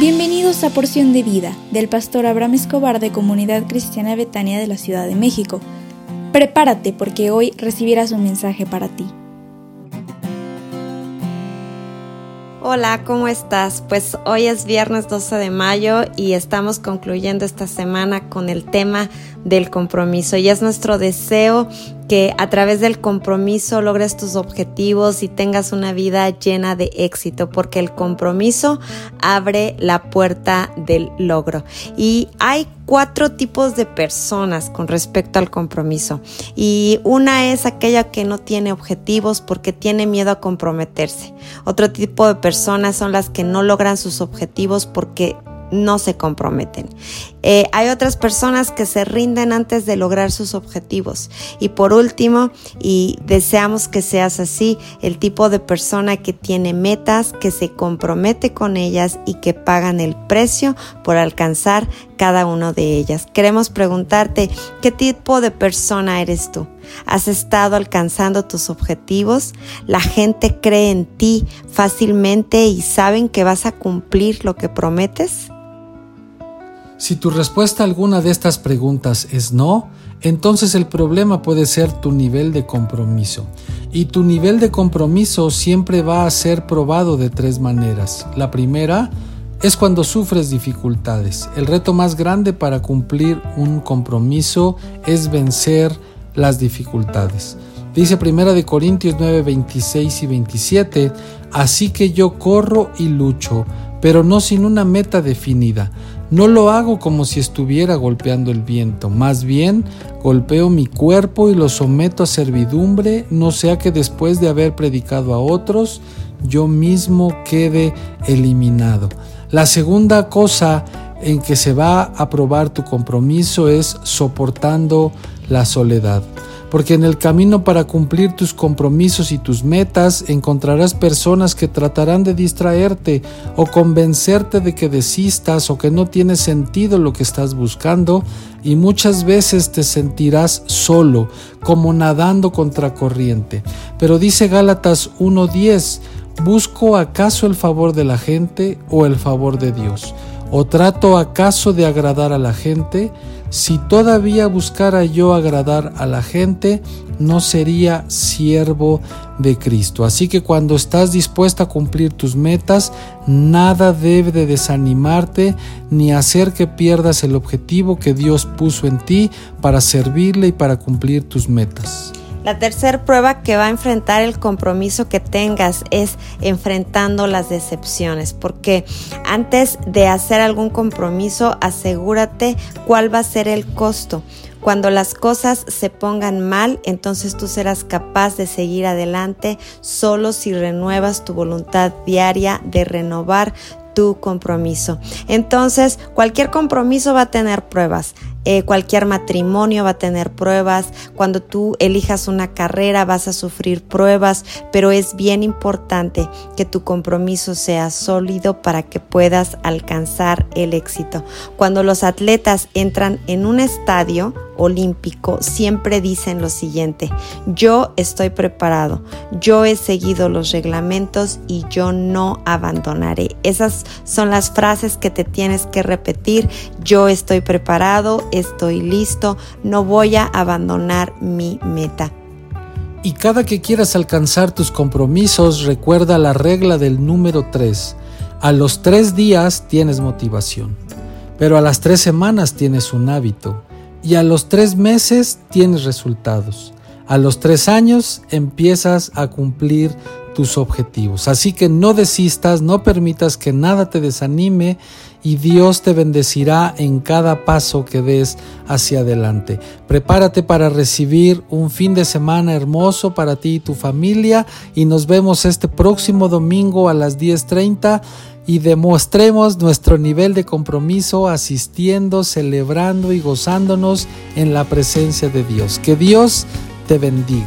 Bienvenidos a Porción de Vida del pastor Abraham Escobar de Comunidad Cristiana Betania de la Ciudad de México. Prepárate porque hoy recibirás un mensaje para ti. Hola, ¿cómo estás? Pues hoy es viernes 12 de mayo y estamos concluyendo esta semana con el tema del compromiso y es nuestro deseo que a través del compromiso logres tus objetivos y tengas una vida llena de éxito, porque el compromiso abre la puerta del logro. Y hay cuatro tipos de personas con respecto al compromiso. Y una es aquella que no tiene objetivos porque tiene miedo a comprometerse. Otro tipo de personas son las que no logran sus objetivos porque no se comprometen. Eh, hay otras personas que se rinden antes de lograr sus objetivos. Y por último, y deseamos que seas así, el tipo de persona que tiene metas, que se compromete con ellas y que pagan el precio por alcanzar cada una de ellas. Queremos preguntarte, ¿qué tipo de persona eres tú? ¿Has estado alcanzando tus objetivos? ¿La gente cree en ti fácilmente y saben que vas a cumplir lo que prometes? Si tu respuesta a alguna de estas preguntas es no, entonces el problema puede ser tu nivel de compromiso. Y tu nivel de compromiso siempre va a ser probado de tres maneras. La primera es cuando sufres dificultades. El reto más grande para cumplir un compromiso es vencer las dificultades. Dice 1 de Corintios 9, 26 y 27, así que yo corro y lucho, pero no sin una meta definida no lo hago como si estuviera golpeando el viento, más bien golpeo mi cuerpo y lo someto a servidumbre, no sea que después de haber predicado a otros, yo mismo quede eliminado. La segunda cosa en que se va a probar tu compromiso es soportando la soledad porque en el camino para cumplir tus compromisos y tus metas encontrarás personas que tratarán de distraerte o convencerte de que desistas o que no tiene sentido lo que estás buscando y muchas veces te sentirás solo, como nadando contra corriente. Pero dice Gálatas 1:10, ¿busco acaso el favor de la gente o el favor de Dios? ¿O trato acaso de agradar a la gente? Si todavía buscara yo agradar a la gente, no sería siervo de Cristo. Así que cuando estás dispuesta a cumplir tus metas, nada debe de desanimarte ni hacer que pierdas el objetivo que Dios puso en ti para servirle y para cumplir tus metas. La tercera prueba que va a enfrentar el compromiso que tengas es enfrentando las decepciones, porque antes de hacer algún compromiso, asegúrate cuál va a ser el costo. Cuando las cosas se pongan mal, entonces tú serás capaz de seguir adelante solo si renuevas tu voluntad diaria de renovar tu compromiso. Entonces, cualquier compromiso va a tener pruebas. Eh, cualquier matrimonio va a tener pruebas, cuando tú elijas una carrera vas a sufrir pruebas, pero es bien importante que tu compromiso sea sólido para que puedas alcanzar el éxito. Cuando los atletas entran en un estadio olímpico, siempre dicen lo siguiente, yo estoy preparado, yo he seguido los reglamentos y yo no abandonaré. Esas son las frases que te tienes que repetir, yo estoy preparado, estoy listo, no voy a abandonar mi meta. Y cada que quieras alcanzar tus compromisos, recuerda la regla del número 3. A los tres días tienes motivación, pero a las tres semanas tienes un hábito y a los tres meses tienes resultados. A los tres años empiezas a cumplir tus objetivos. Así que no desistas, no permitas que nada te desanime y Dios te bendecirá en cada paso que des hacia adelante. Prepárate para recibir un fin de semana hermoso para ti y tu familia y nos vemos este próximo domingo a las 10.30 y demostremos nuestro nivel de compromiso asistiendo, celebrando y gozándonos en la presencia de Dios. Que Dios te bendiga.